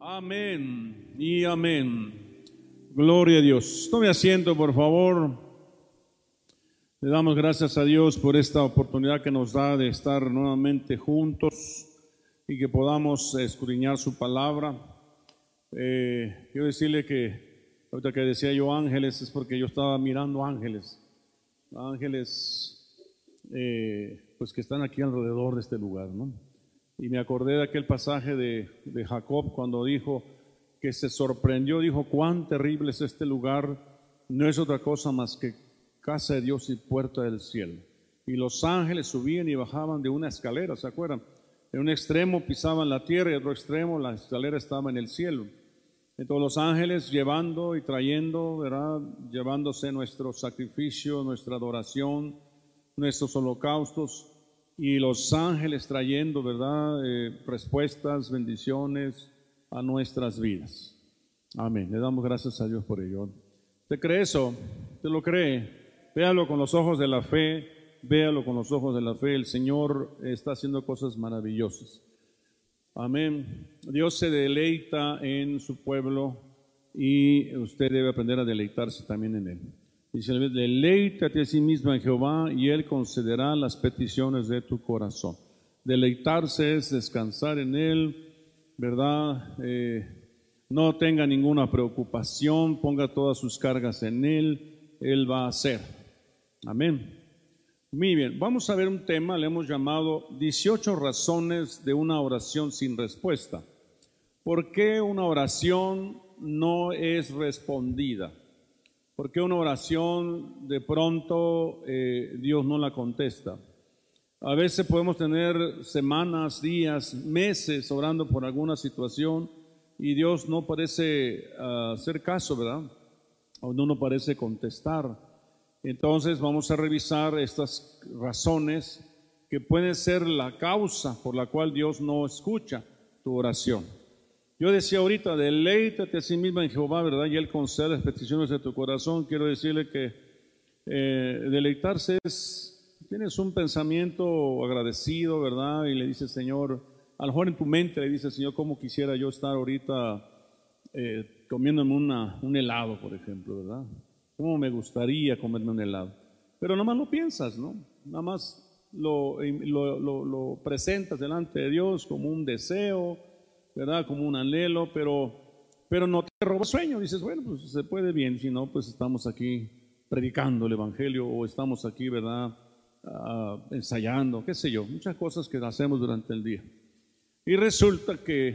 Amén y amén. Gloria a Dios. Tome asiento, por favor. Le damos gracias a Dios por esta oportunidad que nos da de estar nuevamente juntos y que podamos escudriñar su palabra. Eh, quiero decirle que, ahorita que decía yo ángeles, es porque yo estaba mirando ángeles. Ángeles, eh, pues que están aquí alrededor de este lugar, ¿no? Y me acordé de aquel pasaje de, Jacob cuando dijo que se sorprendió, dijo, cuán terrible es este lugar, no es otra cosa más que casa de Dios y puerta del cielo. Y los ángeles subían y bajaban de una escalera, ¿se acuerdan? En un extremo pisaban la tierra y en otro extremo la escalera estaba en el cielo. Entonces los ángeles llevando y trayendo, ¿verdad? Llevándose nuestro sacrificio, nuestra adoración, nuestros holocaustos y los ángeles trayendo, ¿verdad? Eh, respuestas, bendiciones a nuestras vidas. Amén. Le damos gracias a Dios por ello. ¿Usted cree eso? ¿Usted lo cree? Véalo con los ojos de la fe. Véalo con los ojos de la fe. El Señor está haciendo cosas maravillosas. Amén. Dios se deleita en su pueblo y usted debe aprender a deleitarse también en él. Dice, deleítate a sí mismo en Jehová y Él concederá las peticiones de tu corazón. Deleitarse es descansar en Él, ¿verdad? Eh, no tenga ninguna preocupación, ponga todas sus cargas en Él, Él va a hacer. Amén. Muy bien, vamos a ver un tema, le hemos llamado 18 razones de una oración sin respuesta. ¿Por qué una oración no es respondida? ¿Por qué una oración de pronto eh, Dios no la contesta? A veces podemos tener semanas, días, meses orando por alguna situación y Dios no parece uh, hacer caso, ¿verdad? O no nos parece contestar. Entonces vamos a revisar estas razones que pueden ser la causa por la cual Dios no escucha tu oración. Yo decía ahorita, deleítate a sí misma en Jehová, ¿verdad? Y Él concede las peticiones de tu corazón. Quiero decirle que eh, deleitarse es, tienes un pensamiento agradecido, ¿verdad? Y le dices, Señor, a lo mejor en tu mente le dices, Señor, ¿cómo quisiera yo estar ahorita eh, comiéndome una, un helado, por ejemplo, ¿verdad? ¿Cómo me gustaría comerme un helado? Pero nada más lo piensas, ¿no? Nada más lo, lo, lo, lo presentas delante de Dios como un deseo, ¿verdad? Como un anhelo, pero, pero no te roba sueño. Dices, bueno, pues se puede bien, si no, pues estamos aquí predicando el Evangelio o estamos aquí, ¿verdad? Uh, ensayando, qué sé yo, muchas cosas que hacemos durante el día. Y resulta que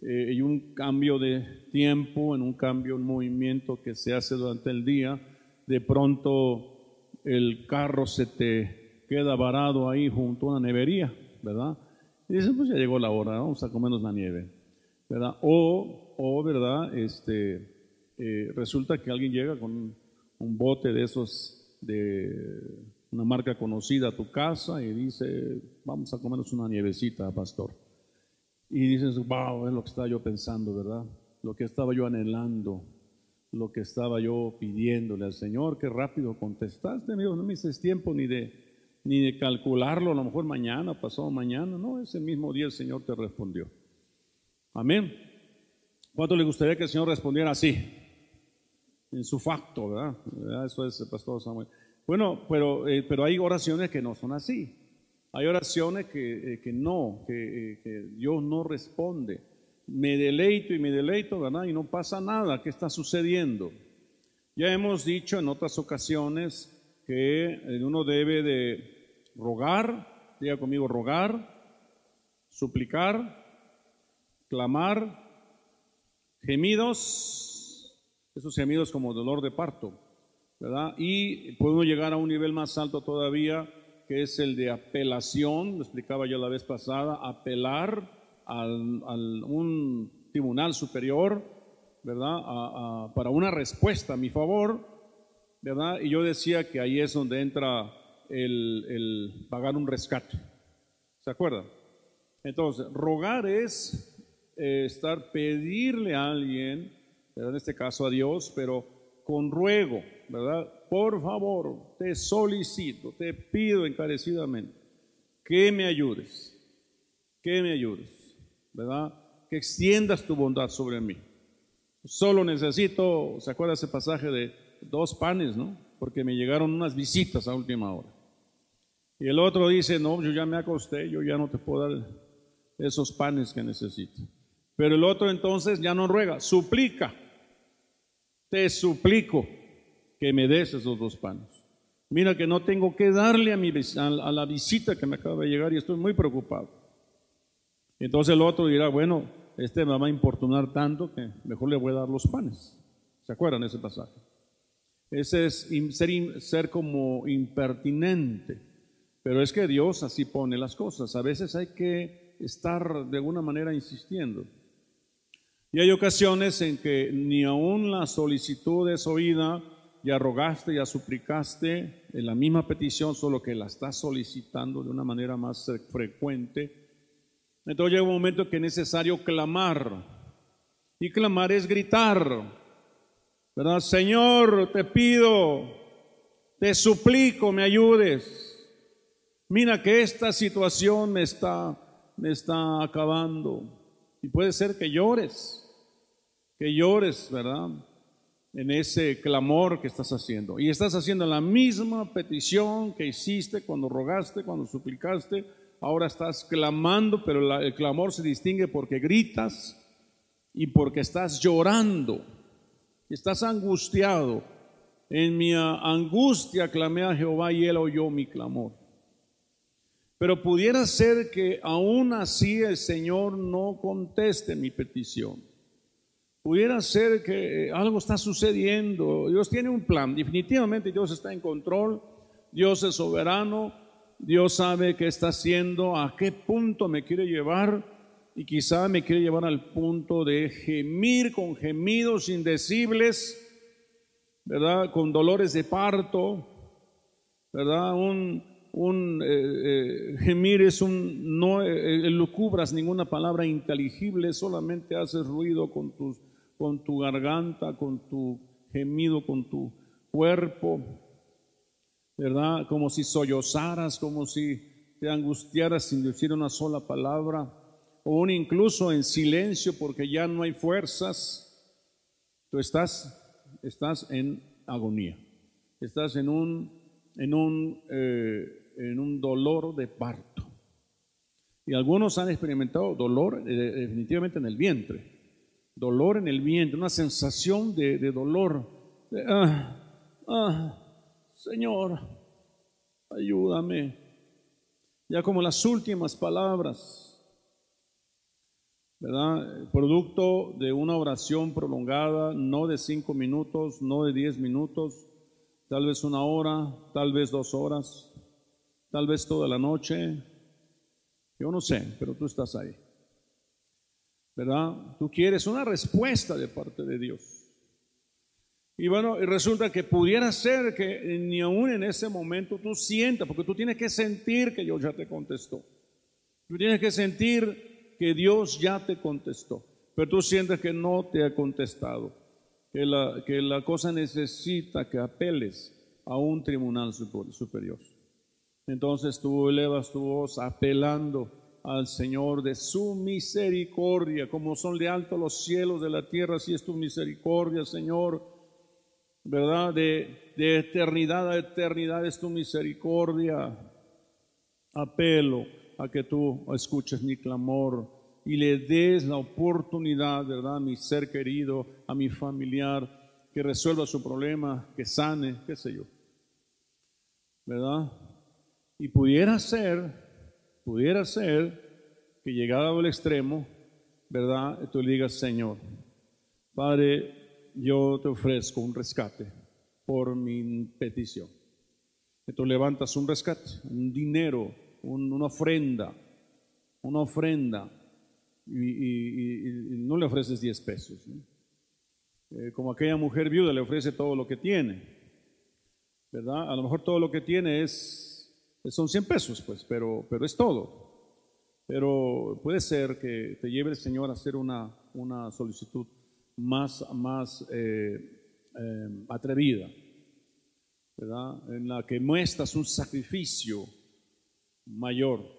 eh, hay un cambio de tiempo, en un cambio, un movimiento que se hace durante el día, de pronto el carro se te queda varado ahí junto a una nevería, ¿verdad? Y dicen, pues ya llegó la hora, vamos a comernos la nieve, ¿verdad? O, o ¿verdad? Este, eh, resulta que alguien llega con un, bote de esos de una marca conocida a tu casa y dice, vamos a comernos una nievecita, pastor. Y dices, wow, es lo que estaba yo pensando, ¿verdad? Lo que estaba yo anhelando, lo que estaba yo pidiéndole al Señor, qué rápido contestaste, amigo, no me dices tiempo ni de ni de calcularlo, a lo mejor mañana, pasado mañana, no, ese mismo día el Señor te respondió. Amén. ¿Cuánto le gustaría que el Señor respondiera así? En su facto, ¿verdad? Eso es el pastor Samuel. Bueno, pero, eh, pero hay oraciones que no son así. Hay oraciones que, eh, que no, que, eh, que, Dios no responde. Me deleito y me deleito, ¿verdad? Y no pasa nada. ¿Qué está sucediendo? Ya hemos dicho en otras ocasiones que uno debe de rogar, diga conmigo, rogar, suplicar, clamar, gemidos, esos gemidos como dolor de parto, ¿verdad? Y podemos llegar a un nivel más alto todavía, que es el de apelación, lo explicaba yo la vez pasada, apelar al, al un tribunal superior, ¿verdad? A, a, para una respuesta a mi favor, ¿verdad? Y yo decía que ahí es donde entra el, pagar un rescate. ¿Se acuerdan? Entonces, rogar es eh, estar, pedirle a alguien, ¿verdad? en este caso a Dios, pero con ruego, ¿verdad? Por favor, te solicito, te pido encarecidamente que me ayudes, que me ayudes, ¿verdad? que extiendas tu bondad sobre mí. Solo necesito, ¿se acuerda ese pasaje de dos panes, no? Porque me llegaron unas visitas a última hora. Y el otro dice, no, yo ya me acosté, yo ya no te puedo dar esos panes que necesito. Pero el otro entonces ya no ruega, suplica. Te suplico que me des esos dos panes. Mira que no tengo que darle a, mi, a la visita que me acaba de llegar y estoy muy preocupado. Entonces el otro dirá, bueno, este me va a importunar tanto que mejor le voy a dar los panes. ¿Se acuerdan ese pasaje? Ese es ser como impertinente. Pero es que Dios así pone las cosas. A veces hay que estar de alguna manera insistiendo. Y hay ocasiones en que ni aún la solicitud es oída, ya rogaste, ya suplicaste en la misma petición, solo que la estás solicitando de una manera más frecuente. Entonces llega un momento que es necesario clamar. Y clamar es gritar. ¿Verdad? Señor, te pido, te suplico, me ayudes. Mira que esta situación me está, me está acabando. Y puede ser que llores, que llores, ¿verdad? En ese clamor que estás haciendo. Y estás haciendo la misma petición que hiciste cuando rogaste, cuando suplicaste. Ahora estás clamando, pero el clamor se distingue porque gritas y porque estás llorando. Estás angustiado. En mi angustia clamé a Jehová y él oyó mi clamor. Pero pudiera ser que aún así el Señor no conteste mi petición. Pudiera ser que algo está sucediendo. Dios tiene un plan. Definitivamente Dios está en control. Dios es soberano. Dios sabe qué está haciendo, a qué punto me quiere llevar. Y quizá me quiere llevar al punto de gemir con gemidos indecibles, ¿verdad? Con dolores de parto, ¿verdad? Un, un eh, eh, gemir es un, no eh, lucubras ninguna palabra inteligible, solamente haces ruido con, tus, con tu garganta, con tu gemido, con tu cuerpo, ¿verdad? Como si sollozaras, como si te angustiaras sin decir una sola palabra, o un incluso en silencio porque ya no hay fuerzas. Tú estás, estás en agonía, estás en un, en un en un dolor de parto. Y algunos han experimentado dolor eh, definitivamente en el vientre. Dolor en el vientre, una sensación de, dolor. Ah, ah, Señor, ayúdame. Ya como las últimas palabras, ¿verdad? Producto de una oración prolongada, no de cinco minutos, no de diez minutos, tal vez una hora, tal vez dos horas tal vez toda la noche, yo no sé, pero tú estás ahí. ¿Verdad? Tú quieres una respuesta de parte de Dios. Y bueno, resulta que pudiera ser que ni aún en ese momento tú sientas, porque tú tienes que sentir que Dios ya te contestó. Tú tienes que sentir que Dios ya te contestó, pero tú sientes que no te ha contestado, que la, cosa necesita que apeles a un tribunal superior. Entonces tú elevas tu voz apelando al Señor de su misericordia, como son de alto los cielos de la tierra, así es tu misericordia, Señor, ¿verdad? De, de eternidad a eternidad es tu misericordia. Apelo a que tú escuches mi clamor y le des la oportunidad, ¿verdad? A mi ser querido, a mi familiar, que resuelva su problema, que sane, qué sé yo. ¿Verdad? Y pudiera ser, pudiera ser que llegado al extremo, ¿verdad? Tú digas, Señor, Padre, yo te ofrezco un rescate por mi petición. Tú levantas un rescate, un dinero, una ofrenda, una ofrenda, y, no le ofreces 10 pesos. Eh, como aquella mujer viuda le ofrece todo lo que tiene, ¿verdad? A lo mejor todo lo que tiene es son 100 pesos, pues, pero, pero es todo. Pero puede ser que te lleve el Señor a hacer una, una solicitud más, más eh, eh, atrevida, ¿verdad? En la que muestras un sacrificio mayor.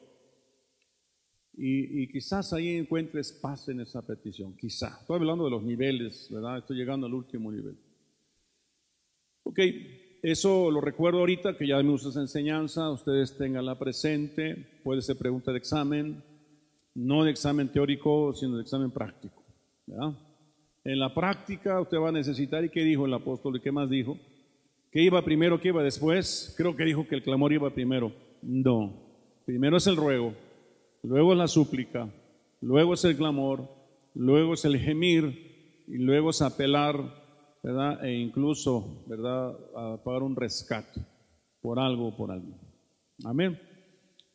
Y, quizás ahí encuentres paz en esa petición, quizá. Estoy hablando de los niveles, ¿verdad? Estoy llegando al último nivel. Ok, eso lo recuerdo ahorita, que ya vimos esa enseñanza, ustedes tenganla presente, puede ser pregunta de examen, no de examen teórico, sino de examen práctico. ¿verdad? En la práctica usted va a necesitar, ¿y qué dijo el apóstol? ¿Y qué más dijo? ¿Qué iba primero, qué iba después? Creo que dijo que el clamor iba primero. No, primero es el ruego luego la súplica, luego es el clamor, luego es el gemir y luego es apelar, ¿verdad? E incluso, ¿verdad? A pagar un rescate por algo o por alguien. Amén.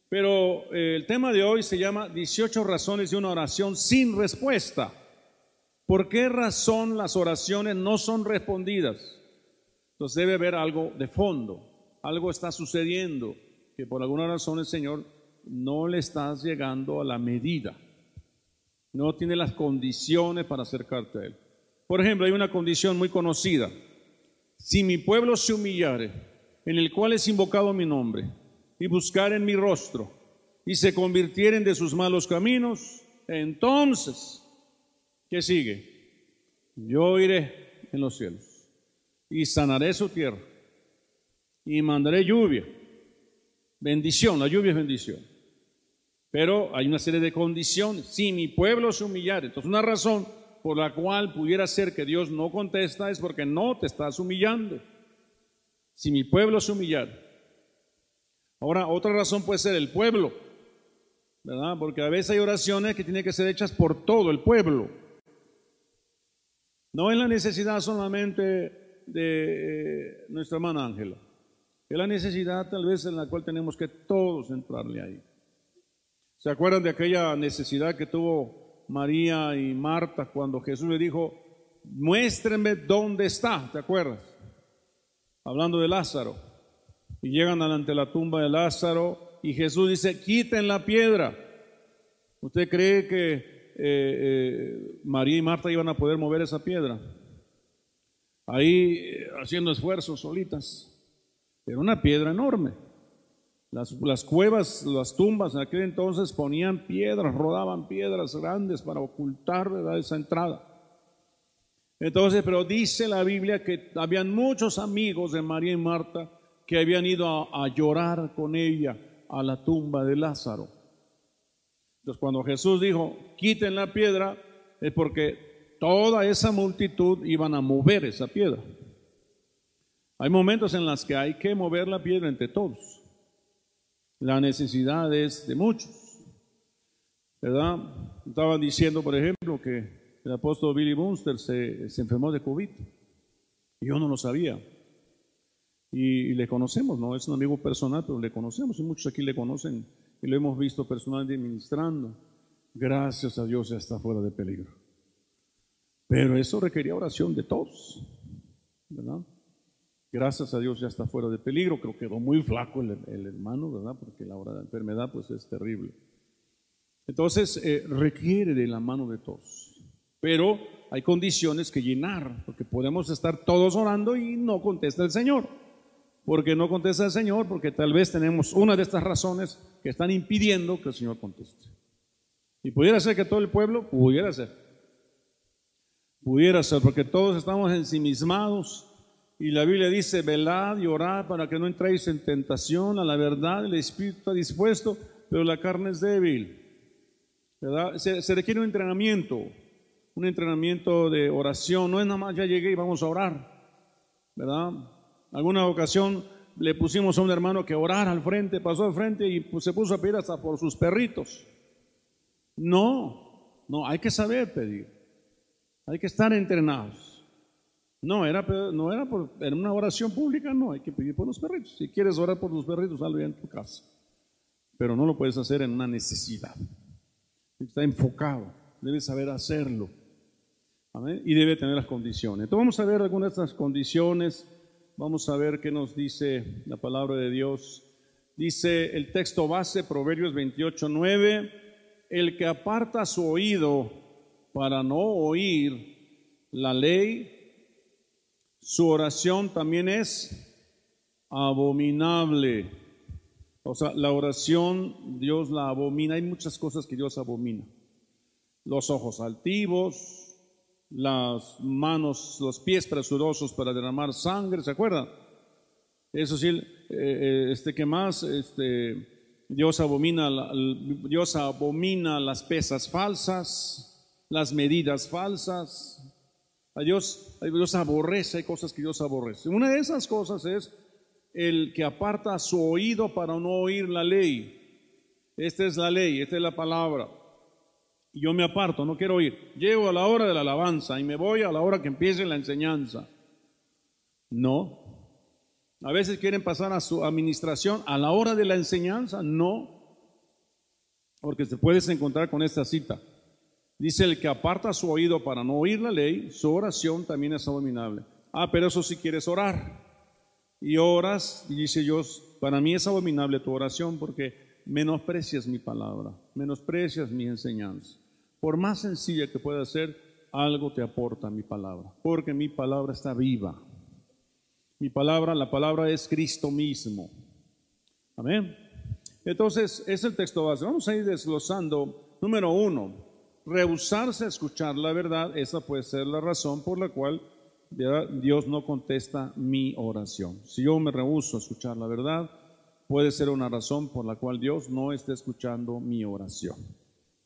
Pero eh, el tema de hoy se llama 18 razones de una oración sin respuesta. ¿Por qué razón las oraciones no son respondidas? Entonces debe haber algo de fondo, algo está sucediendo, que por alguna razón el Señor no le estás llegando a la medida. No tiene las condiciones para acercarte a Él. Por ejemplo, hay una condición muy conocida. Si mi pueblo se humillare, en el cual es invocado mi nombre, y buscar en mi rostro, y se convirtieren de sus malos caminos, entonces, ¿qué sigue? Yo iré en los cielos, y sanaré su tierra, y mandaré lluvia. Bendición, la lluvia es bendición pero hay una serie de condiciones. Si mi pueblo se humillare, entonces una razón por la cual pudiera ser que Dios no contesta es porque no te estás humillando. Si mi pueblo se humillare. Ahora, otra razón puede ser el pueblo, ¿verdad? Porque a veces hay oraciones que tienen que ser hechas por todo el pueblo. No es la necesidad solamente de eh, nuestra hermana Ángela, es la necesidad tal vez en la cual tenemos que todos entrarle ahí. ¿Se acuerdan de aquella necesidad que tuvo María y Marta cuando Jesús le dijo, muéstrenme dónde está? ¿Te acuerdas? Hablando de Lázaro. Y llegan ante la tumba de Lázaro y Jesús dice, quiten la piedra. ¿Usted cree que eh, eh, María y Marta iban a poder mover esa piedra? Ahí eh, haciendo esfuerzos solitas. Era una piedra enorme. Las, cuevas, las tumbas en aquel entonces ponían piedras, rodaban piedras grandes para ocultar esa entrada. Entonces, pero dice la Biblia que habían muchos amigos de María y Marta que habían ido a, a llorar con ella a la tumba de Lázaro. Entonces, cuando Jesús dijo, quiten la piedra, es porque toda esa multitud iban a mover esa piedra. Hay momentos en los que hay que mover la piedra entre todos la necesidad es de muchos. ¿Verdad? Estaban diciendo, por ejemplo, que el apóstol Billy Bunster se, enfermó de COVID. Y yo no lo sabía. Y, le conocemos, no es un amigo personal, pero le conocemos y muchos aquí le conocen y lo hemos visto personalmente ministrando. Gracias a Dios ya está fuera de peligro. Pero eso requería oración de todos, ¿verdad? Gracias a Dios ya está fuera de peligro, creo que quedó muy flaco el, hermano, ¿verdad? Porque la hora de la enfermedad pues es terrible. Entonces eh, requiere de la mano de todos. Pero hay condiciones que llenar, porque podemos estar todos orando y no contesta el Señor. Porque no contesta el Señor, porque tal vez tenemos una de estas razones que están impidiendo que el Señor conteste. Y pudiera ser que todo el pueblo, pudiera ser. Pudiera ser, porque todos estamos ensimismados y la Biblia dice, velad y orad para que no entréis en tentación, a la verdad el espíritu está dispuesto, pero la carne es débil. Se, requiere un entrenamiento, un entrenamiento de oración, no es nada más ya llegué y vamos a orar, ¿verdad? Alguna ocasión le pusimos a un hermano que orara al frente, pasó al frente y pues, se puso a pedir hasta por sus perritos. No, no, hay que saber pedir, hay que estar entrenados. No, era, no era por, una oración pública, no, hay que pedir por los perritos. Si quieres orar por los perritos, hazlo ya en tu casa. Pero no lo puedes hacer en una necesidad. Está enfocado, debes saber hacerlo. Y debe tener las condiciones. Entonces vamos a ver algunas de estas condiciones. Vamos a ver qué nos dice la palabra de Dios. Dice el texto base, Proverbios 28, 9, el que aparta su oído para no oír la ley su oración también es abominable. O sea, la oración Dios la abomina. Hay muchas cosas que Dios abomina. Los ojos altivos, las manos, los pies presurosos para derramar sangre, ¿se acuerdan? Eso sí, eh, eh, este que más, este, Dios abomina, Dios abomina las pesas falsas, las medidas falsas. A Dios, Dios aborrece, hay cosas que Dios aborrece. Una de esas cosas es el que aparta su oído para no oír la ley. Esta es la ley, esta es la palabra. Yo me aparto, no quiero oír. Llego a la hora de la alabanza y me voy a la hora que empiece la enseñanza. No. A veces quieren pasar a su administración a la hora de la enseñanza. No. Porque te puedes encontrar con esta cita. Dice el que aparta su oído para no oír la ley, su oración también es abominable. Ah, pero eso si quieres orar y oras, y dice Dios, para mí es abominable tu oración porque menosprecias mi palabra, menosprecias mi enseñanza. Por más sencilla que pueda ser, algo te aporta mi palabra, porque mi palabra está viva. Mi palabra, la palabra es Cristo mismo. Amén. Entonces, es el texto base. Vamos a ir desglosando. Número uno, rehusarse a escuchar la verdad. Esa puede ser la razón por la cual Dios no contesta mi oración. Si yo me rehuso a escuchar la verdad, puede ser una razón por la cual Dios no esté escuchando mi oración.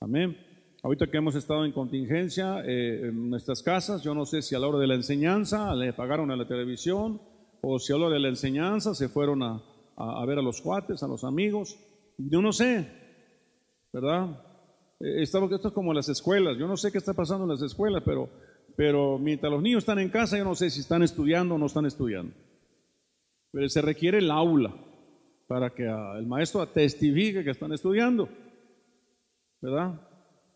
Amén. Ahorita que hemos estado en contingencia eh, en nuestras casas, yo no sé si a la hora de la enseñanza le pagaron a la televisión o si a la hora de la enseñanza se fueron a, ver a los cuates, a los amigos. Yo no sé, ¿verdad? Eh, esto es como las escuelas. Yo no sé qué está pasando en las escuelas, pero pero mientras los niños están en casa, yo no sé si están estudiando o no están estudiando. Pero se requiere el aula para que el maestro testifique que están estudiando, ¿verdad?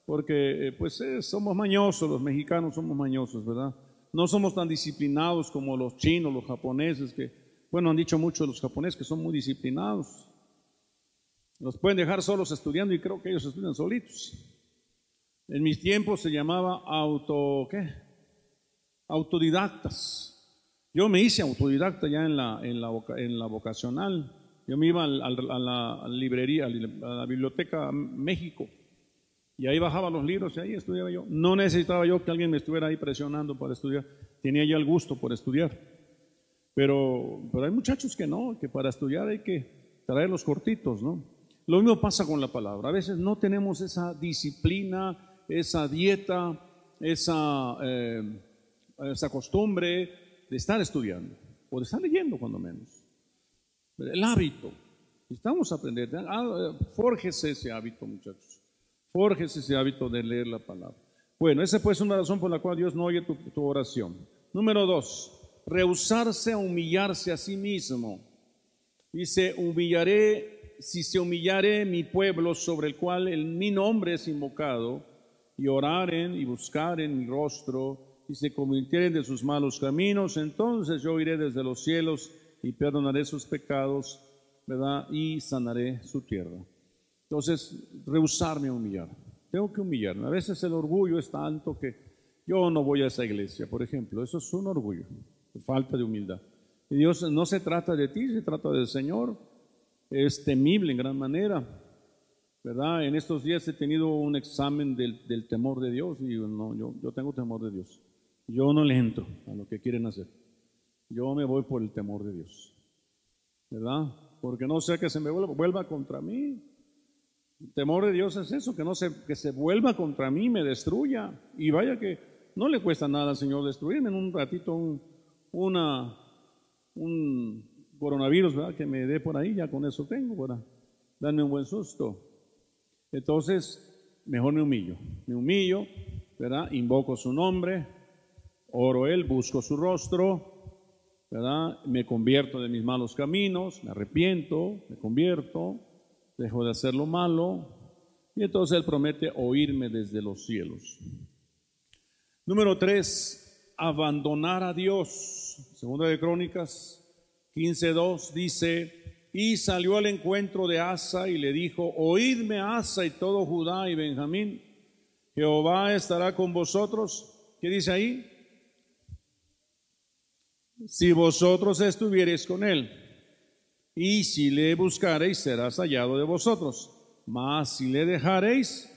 Porque eh, pues eh, somos mañosos, los mexicanos somos mañosos, ¿verdad? No somos tan disciplinados como los chinos, los japoneses, que, bueno, han dicho mucho los japoneses que son muy disciplinados. Los pueden dejar solos estudiando y creo que ellos estudian solitos. En mis tiempos se llamaba auto, ¿qué? autodidactas. Yo me hice autodidacta ya en la, en la, en la vocacional. Yo me iba a la librería, a la biblioteca México, y ahí bajaba los libros y ahí estudiaba yo. No necesitaba yo que alguien me estuviera ahí presionando para estudiar. Tenía ya el gusto por estudiar. Pero, pero hay muchachos que no, que para estudiar hay que traer los cortitos, ¿no? Lo mismo pasa con la palabra. A veces no tenemos esa disciplina, esa dieta, esa... Eh, esa costumbre de estar estudiando o de estar leyendo cuando menos. El hábito. Estamos aprendiendo. Ah, fórjese ese hábito, muchachos. Fórjese ese hábito de leer la palabra. Bueno, esa puede ser una razón por la cual Dios no oye tu, tu oración. Número dos, rehusarse a humillarse a sí mismo. Dice, humillaré, si se humillare mi pueblo sobre el cual el, mi nombre es invocado, y oraren y buscaren mi rostro, y se convirtieren de sus malos caminos, entonces yo iré desde los cielos y perdonaré sus pecados, ¿verdad? Y sanaré su tierra. Entonces, rehusarme a humillar. Tengo que humillarme. A veces el orgullo es tanto que yo no voy a esa iglesia, por ejemplo. Eso es un orgullo, falta de humildad. Y Dios no se trata de ti, se trata del Señor. Es temible en gran manera. ¿Verdad? En estos días he tenido un examen del, temor de Dios y no, yo, tengo temor de Dios. Yo no le entro a lo que quieren hacer. Yo me voy por el temor de Dios. ¿Verdad? Porque no sea que se me vuelva, contra mí. El temor de Dios es eso, que no se, que se vuelva contra mí, me destruya. Y vaya que no le cuesta nada al Señor destruirme en un ratito un, una, un coronavirus, ¿verdad? Que me dé por ahí, ya con eso tengo, para darme un buen susto. Entonces, mejor me humillo. Me humillo, ¿verdad? Invoco su nombre, Oro Él, busco su rostro, ¿verdad? Me convierto de mis malos caminos, me arrepiento, me convierto, dejo de hacer lo malo, y entonces Él promete oírme desde los cielos. Número tres, abandonar a Dios. Segunda de Crónicas 15.2 dice, y salió al encuentro de Asa y le dijo, oídme Asa y todo Judá y Benjamín, Jehová estará con vosotros. ¿Qué dice ahí? si vosotros estuvierais con él. Y si le buscareis, serás hallado de vosotros. Mas si le dejareis,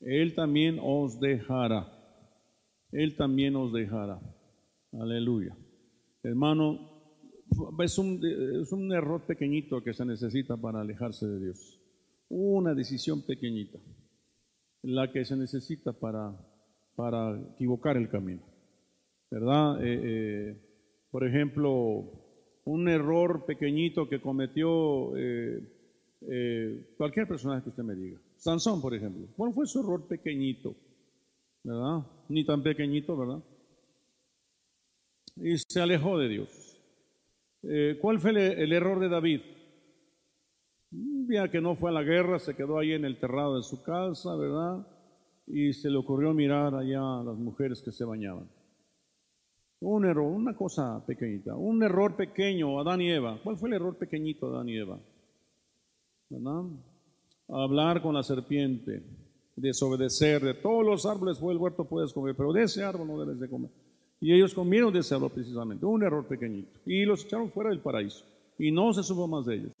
él también os dejará. Él también os dejará. Aleluya. Hermano, es un, error pequeñito que se necesita para alejarse de Dios. Una decisión pequeñita, la que se necesita para, para equivocar el camino. ¿Verdad? Eh, eh, por ejemplo, un error pequeñito que cometió eh, cualquier personaje que usted me diga. Sansón, por ejemplo. ¿Cuál fue su error pequeñito? ¿Verdad? Ni tan pequeñito, ¿verdad? Y se alejó de Dios. Eh, ¿Cuál fue el, error de David? Un día que no fue a la guerra, se quedó ahí en el terrado de su casa, ¿verdad? Y se le ocurrió mirar allá a las mujeres que se bañaban. Un error, una cosa pequeñita, un error pequeño, Adán y Eva. ¿Cuál fue el error pequeñito de Adán y Eva? ¿Verdad? Hablar con la serpiente, desobedecer, de todos los árboles fue el huerto puedes comer, pero de ese árbol no debes de comer. Y ellos comieron de ese árbol precisamente, un error pequeñito. Y los echaron fuera del paraíso. Y no se supo más de ellos.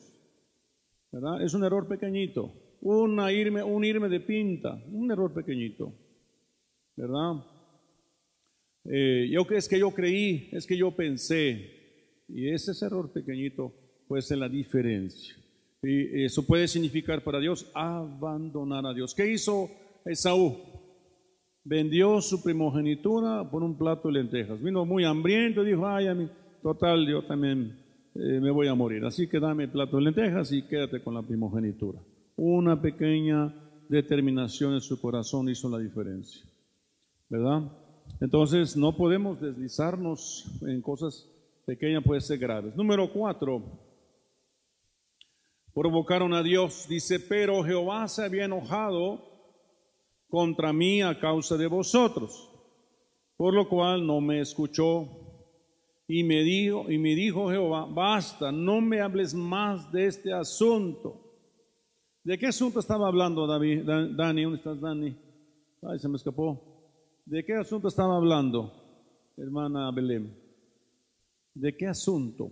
¿Verdad? Es un error pequeñito. Una irme, un irme de pinta, un error pequeñito. ¿Verdad? Eh, yo es que yo creí, es que yo pensé. Y ese error pequeñito puede ser la diferencia. Y eso puede significar para Dios abandonar a Dios. ¿Qué hizo Esaú? Vendió su primogenitura por un plato de lentejas. Vino muy hambriento y dijo, ay, a mí, total, yo también eh, me voy a morir. Así que dame el plato de lentejas y quédate con la primogenitura. Una pequeña determinación en su corazón hizo la diferencia. ¿Verdad? Entonces no podemos deslizarnos en cosas pequeñas, puede ser graves. Número cuatro, provocaron a Dios. Dice, pero Jehová se había enojado contra mí a causa de vosotros, por lo cual no me escuchó. Y me dijo, y me dijo Jehová, basta, no me hables más de este asunto. ¿De qué asunto estaba hablando David, Dani? ¿Dónde estás, Dani? Ay, se me escapó. ¿De qué asunto estaba hablando, hermana Belén? ¿De qué asunto?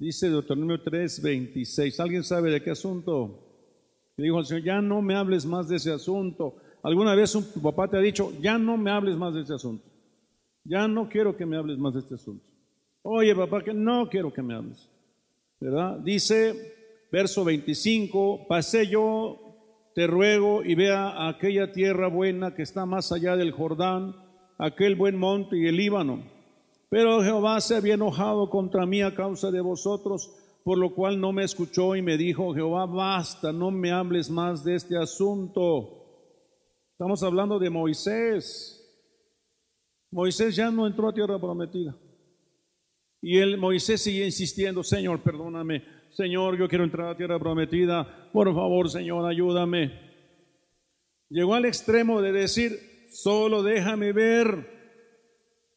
Dice Deuteronomio 3, 26. ¿Alguien sabe de qué asunto? Le dijo al Señor, ya no me hables más de ese asunto. ¿Alguna vez un, papá te ha dicho, ya no me hables más de este asunto? Ya no quiero que me hables más de este asunto. Oye, papá, que no quiero que me hables. ¿Verdad? Dice, verso 25, pasé yo, te ruego, y vea aquella tierra buena que está más allá del Jordán, aquel buen monte y el Líbano. Pero Jehová se había enojado contra mí a causa de vosotros, por lo cual no me escuchó y me dijo, Jehová, basta, no me hables más de este asunto. Estamos hablando de Moisés. Moisés ya no entró a tierra prometida. Y el Moisés sigue insistiendo, Señor, perdóname, Señor, yo quiero entrar a tierra prometida, por favor, Señor, ayúdame. Llegó al extremo de decir, solo déjame ver,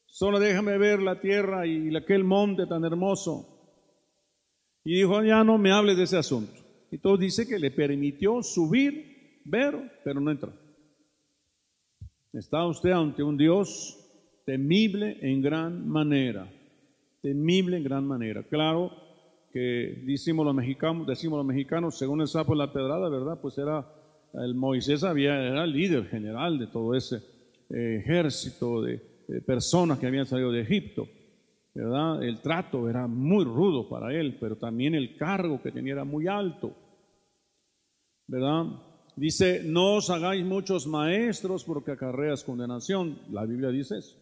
solo déjame ver la tierra y aquel monte tan hermoso. Y dijo, ya no me hables de ese asunto. Y todo dice que le permitió subir, ver, pero no entrar. Está usted ante un Dios temible en gran manera, temible en gran manera. Claro que decimos los mexicanos, decimos los mexicanos, según el sapo de la pedrada, ¿verdad? Pues era, el Moisés había, era el líder general de todo ese eh, ejército de, de personas que habían salido de Egipto. ¿verdad? El trato era muy rudo para él, pero también el cargo que tenía era muy alto, ¿verdad? Dice, no os hagáis muchos maestros porque acarreas condenación. La Biblia dice eso.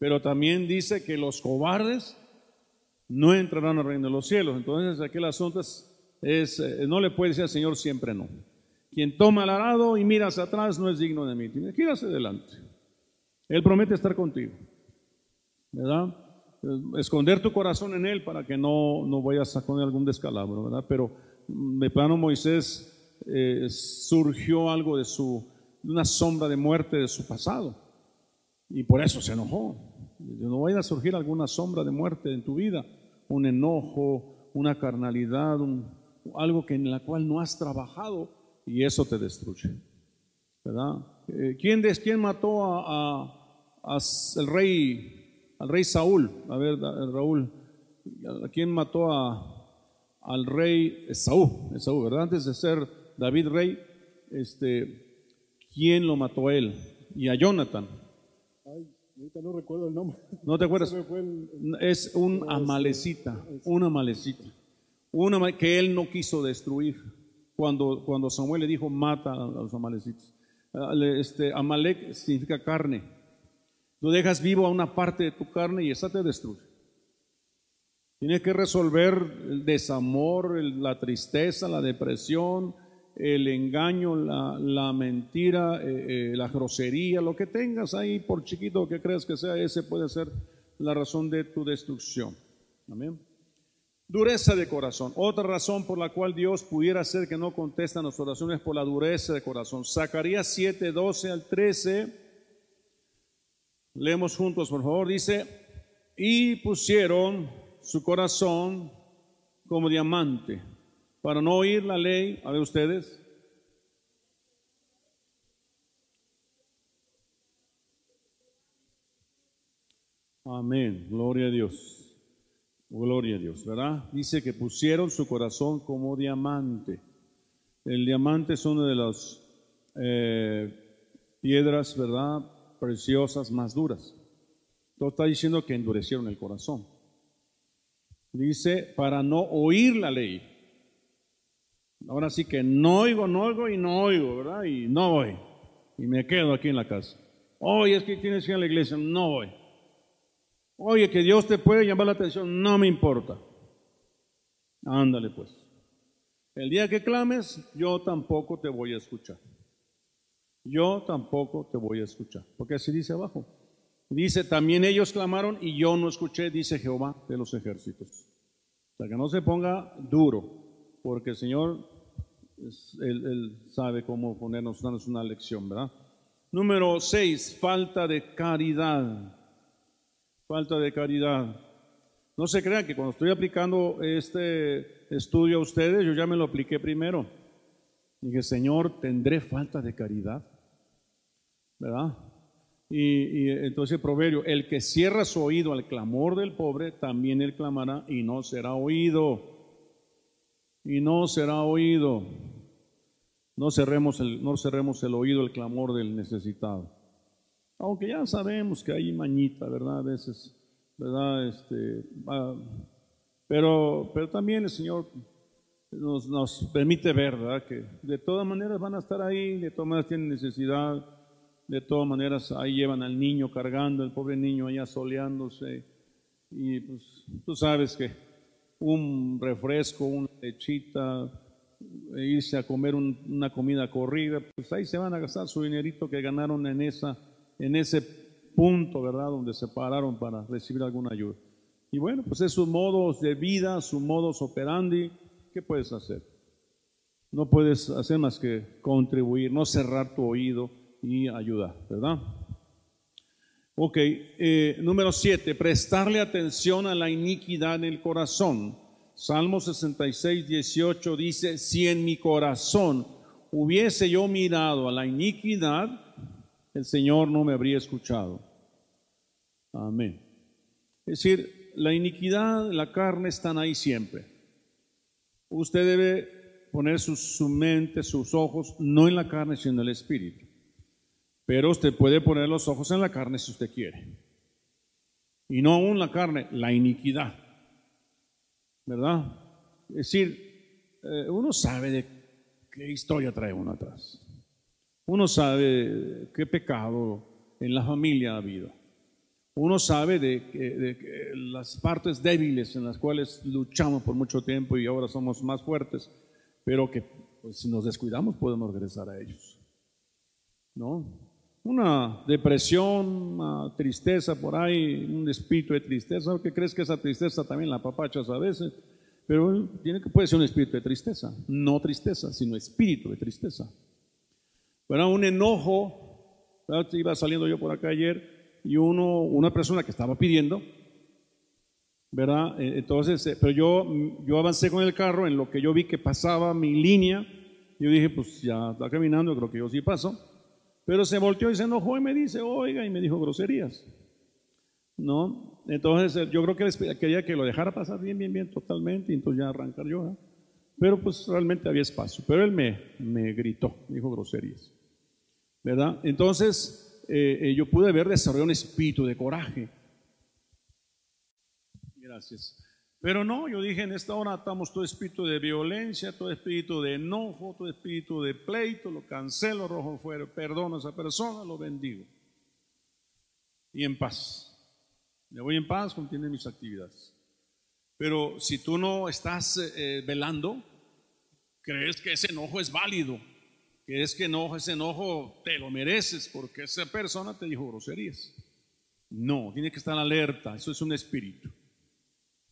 Pero también dice que los cobardes no entrarán al reino de los cielos. Entonces aquel asunto es, eh, no le puede decir al Señor siempre no. Quien toma el arado y mira atrás no es digno de mí. Ir hacia adelante. Él promete estar contigo. ¿Verdad? Esconder tu corazón en Él para que no, no vayas a poner algún descalabro, ¿verdad? Pero de plano Moisés eh, surgió algo de su, una sombra de muerte de su pasado. Y por eso se enojó. No vaya a surgir alguna sombra de muerte en tu vida, un enojo, una carnalidad, algo que en la cual no has trabajado y eso te destruye. ¿Verdad? Eh, ¿quién, ¿Quién mató a, el rey, al rey Saúl? A ver, Raúl, ¿quién mató a, al rey Esaú, Esaú, ¿verdad? Antes de ser David rey, este, ¿quién lo mató a él? Y a Jonathan. Ay, ahorita no recuerdo el nombre. ¿No te acuerdas? Fue el- Es un amalecita, un amalecita, un ama- que él no quiso destruir. Cuando, cuando Samuel le dijo, mata a los amalecitas. Ah, Este, Amalek significa carne. Tú dejas vivo a una parte de tu carne y esa te destruye. Tienes que resolver el desamor, el- la tristeza, la depresión, el engaño, la, la mentira, eh, eh, la grosería, lo que tengas ahí, por chiquito que creas que sea, ese puede ser la razón de tu destrucción. Amén. Dureza de corazón. Otra razón por la cual Dios pudiera hacer que no contesta nuestras oraciones por la dureza de corazón. Zacarías 7, 12 al 13. Leemos juntos, por favor. Dice, y pusieron su corazón como diamante para no oír la ley. A ver ustedes. Amén. Gloria a Dios. Gloria a Dios, ¿verdad? Dice que pusieron su corazón como diamante. El diamante es una de las eh, piedras, ¿verdad? Preciosas más duras. Entonces está diciendo que endurecieron el corazón. Dice, para no oír la ley. Ahora sí que no oigo, no oigo y no oigo, ¿verdad? Y no voy. Y me quedo aquí en la casa. Oye, es que tienes que ir a la iglesia. No voy. Oye, que Dios te puede llamar la atención. No me importa. Ándale pues. El día que clames, yo tampoco te voy a escuchar. Yo tampoco te voy a escuchar. Porque así dice abajo. Dice, también ellos clamaron y yo no escuché, dice Jehová de los ejércitos. O sea, que no se ponga duro, porque el Señor, él sabe cómo ponernos, darnos una lección, ¿verdad? Número seis, falta de caridad. Falta de caridad. No se crean que cuando estoy aplicando este estudio a ustedes, yo ya me lo apliqué primero. Dije, Señor, ¿tendré falta de caridad? ¿Verdad? Y, y entonces el proverbio, el que cierra su oído al clamor del pobre, también él clamará y no será oído. Y no será oído. No cerremos el, no cerremos el oído al clamor del necesitado. Aunque ya sabemos que hay mañita, ¿verdad? A veces, ¿verdad? Este, pero, pero también el Señor nos, nos permite ver, ¿verdad? Que de todas maneras van a estar ahí, de todas maneras tienen necesidad, de todas maneras ahí llevan al niño cargando, el pobre niño allá soleándose. Y pues tú sabes que un refresco, una lechita, e irse a comer un- una comida corrida, pues ahí se van a gastar su dinerito que ganaron en, esa, en ese punto, ¿verdad? Donde se pararon para recibir alguna ayuda. Y bueno, pues es sus modos de vida, sus modos operandi. ¿Qué puedes hacer? No puedes hacer más que contribuir, no cerrar tu oído y ayudar, ¿verdad? Ok, eh, número siete, prestarle atención a la iniquidad en el corazón. Salmo 66, 18 dice, si en mi corazón hubiese yo mirado a la iniquidad, el Señor no me habría escuchado. Amén. Es decir, la iniquidad, la carne están ahí siempre. Usted debe poner su, su mente, sus ojos, no en la carne, sino en el espíritu. Pero usted puede poner los ojos en la carne si usted quiere. Y no aún la carne, la iniquidad. ¿Verdad? Es decir, eh, uno sabe de qué historia trae uno atrás. Uno sabe qué pecado en la familia ha habido. Uno sabe de, de las partes débiles en las cuales luchamos por mucho tiempo y ahora somos más fuertes, pero que pues, si nos descuidamos podemos regresar a ellos. ¿No? Una depresión, una tristeza por ahí, un espíritu de tristeza, que crees que esa tristeza también la papachas a veces, pero tiene que puede ser un espíritu de tristeza, no tristeza, sino espíritu de tristeza. ¿verdad? Un enojo, iba saliendo yo por acá ayer y uno, una persona que estaba pidiendo, ¿verdad? Eh, Entonces, eh, pero yo, yo avancé con el carro en lo que yo vi que pasaba mi línea, yo dije, pues ya está caminando, creo que yo sí paso, pero se volteó y se enojó y me dice, oiga, y me dijo groserías. ¿no? Entonces yo creo que quería que lo dejara pasar bien, bien, bien, totalmente, y entonces ya arrancar yo. ¿eh? Pero pues realmente había espacio. Pero él me, me gritó, me dijo groserías. ¿Verdad? Entonces eh, eh, yo pude ver desarrollado un espíritu de coraje. Gracias. Pero no, yo dije, en esta hora estamos todo espíritu de violencia, todo espíritu de enojo, todo espíritu de pleito, lo cancelo, rojo fuera, perdono a esa persona, lo bendigo. Y en paz. Me voy en paz, contiene mis actividades. Pero si tú no estás eh, velando, crees que ese enojo es válido, crees que enojo, ese enojo te lo mereces porque esa persona te dijo groserías. No, tiene que estar alerta, eso es un espíritu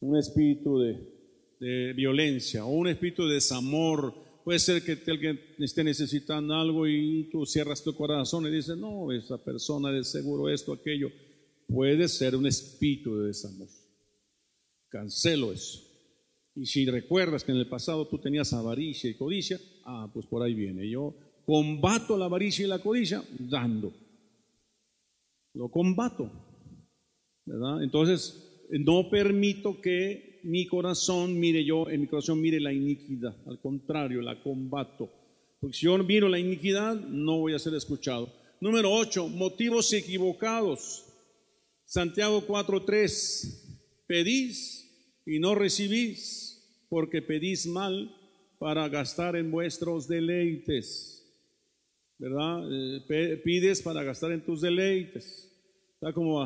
un espíritu de, violencia o un espíritu de desamor. Puede ser que alguien esté necesitando algo y tú cierras tu corazón y dices, no, esa persona de seguro esto, aquello. Puede ser un espíritu de desamor. Cancelo eso. Y si recuerdas que en el pasado tú tenías avaricia y codicia, ah, pues por ahí viene. Yo combato la avaricia y la codicia dando. Lo combato. ¿Verdad? Entonces, no permito que mi corazón mire yo, en mi corazón mire la iniquidad, al contrario, la combato. Porque si yo miro la iniquidad, no voy a ser escuchado. Número 8, motivos equivocados. Santiago 4:3, pedís y no recibís, porque pedís mal para gastar en vuestros deleites. ¿Verdad? Eh, pides para gastar en tus deleites. Está como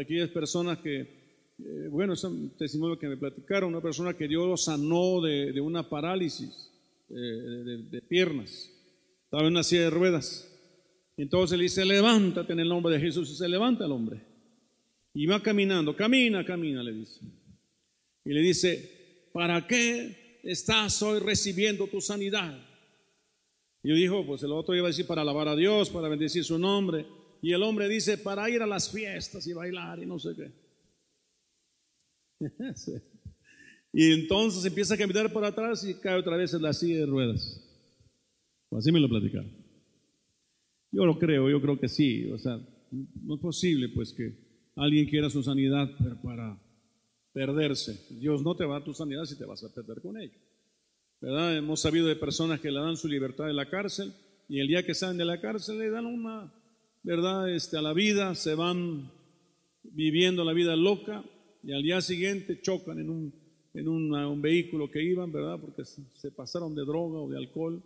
aquellas personas que eh, bueno, es un testimonio que me platicaron, una persona que Dios sanó de, una parálisis eh, de, piernas, estaba en una silla de ruedas. Entonces le dice, levántate en el nombre de Jesús, y se levanta el hombre. Y va caminando, camina, camina, le dice. Y le dice, ¿para qué estás hoy recibiendo tu sanidad? Y yo dijo, pues el otro iba a decir para alabar a Dios, para bendecir su nombre. Y el hombre dice, para ir a las fiestas y bailar y no sé qué. y entonces empieza a caminar por atrás y cae otra vez en la silla de ruedas. Así me lo platicaron. Yo lo creo, yo creo que sí. O sea, no es posible pues que alguien quiera su sanidad para perderse. Dios no te va a dar tu sanidad si te vas a perder con ello. ¿Verdad? Hemos sabido de personas que le dan su libertad en la cárcel y el día que salen de la cárcel le dan una, ¿verdad? Este, a la vida, se van viviendo la vida loca y al día siguiente chocan en un, en un vehículo que iban, ¿verdad? Porque se, pasaron de droga o de alcohol.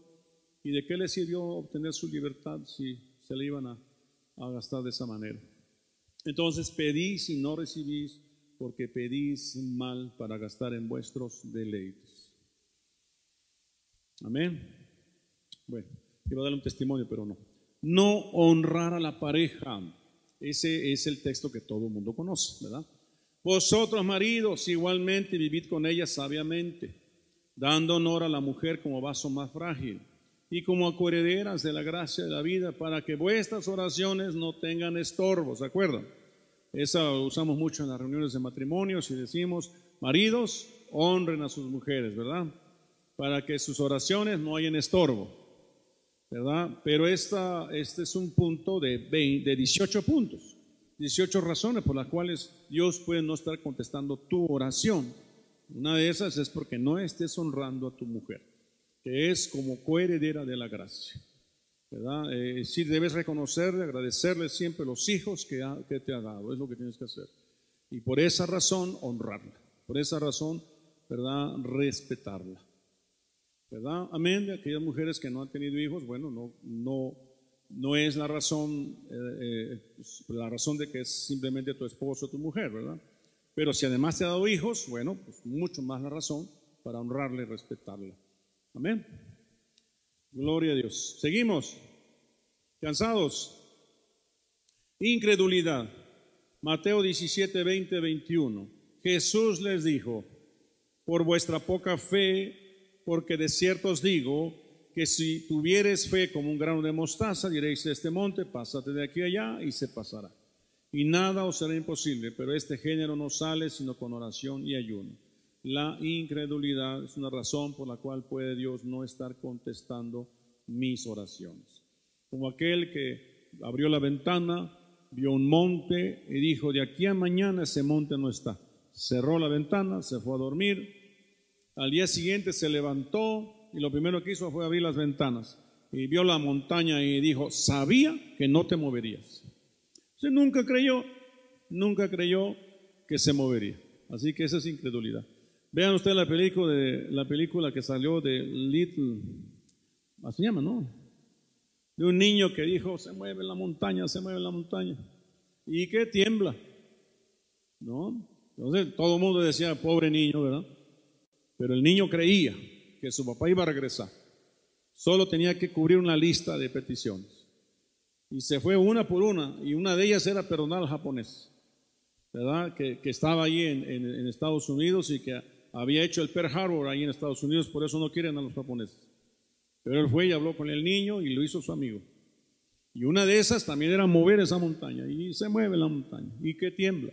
¿Y de qué les sirvió obtener su libertad si se le iban a, gastar de esa manera? Entonces pedís y no recibís porque pedís mal para gastar en vuestros deleites. Amén. Bueno, iba a darle un testimonio, pero no. No honrar a la pareja. Ese es el texto que todo el mundo conoce, ¿verdad? Vosotros, maridos, igualmente vivid con ella sabiamente, dando honor a la mujer como vaso más frágil y como acuerederas de la gracia de la vida, para que vuestras oraciones no tengan estorbos. ¿Se acuerdan? Esa usamos mucho en las reuniones de matrimonios y decimos, maridos, honren a sus mujeres, ¿verdad? Para que sus oraciones no hayan estorbo, ¿verdad? Pero esta, este es un punto de, 20, de 18 puntos. 18 razones por las cuales Dios puede no estar contestando tu oración. Una de esas es porque no estés honrando a tu mujer, que es como coheredera de la gracia. ¿verdad? Eh, debes reconocerle, agradecerle siempre los hijos que, que te ha dado, es lo que tienes que hacer. Y por esa razón, honrarla. Por esa razón, ¿verdad? Respetarla. ¿Verdad? Amén. De aquellas mujeres que no han tenido hijos, bueno, no, no no es la razón, eh, eh, la razón de que es simplemente tu esposo o tu mujer, ¿verdad? Pero si además te ha dado hijos, bueno, pues mucho más la razón para honrarle y respetarla. Amén. Gloria a Dios. Seguimos. ¿Cansados? Incredulidad. Mateo 17, 20, 21. Jesús les dijo, por vuestra poca fe, porque de cierto os digo, que si tuvieres fe como un grano de mostaza, diréis a este monte, pásate de aquí allá y se pasará. Y nada os será imposible, pero este género no sale sino con oración y ayuno. La incredulidad es una razón por la cual puede Dios no estar contestando mis oraciones. Como aquel que abrió la ventana vio un monte y dijo, de aquí a mañana ese monte no está. Cerró la ventana, se fue a dormir. Al día siguiente se levantó y lo primero que hizo fue abrir las ventanas y vio la montaña y dijo, sabía que no te moverías. Se nunca creyó, nunca creyó que se movería. Así que esa es incredulidad. Vean ustedes la película, de, la película que salió de Little, así se llama, ¿no? De un niño que dijo, se mueve la montaña, se mueve la montaña. Y que tiembla, ¿no? Entonces todo el mundo decía, pobre niño, ¿verdad? Pero el niño creía que su papá iba a regresar. Solo tenía que cubrir una lista de peticiones. Y se fue una por una, y una de ellas era perdonar al japonés, ¿verdad? Que, estaba ahí en, Estados Unidos y que había hecho el Pearl Harbor ahí en Estados Unidos, por eso no quieren a los japoneses. Pero él fue y habló con el niño y lo hizo su amigo. Y una de esas también era mover esa montaña, y se mueve la montaña, y que tiembla.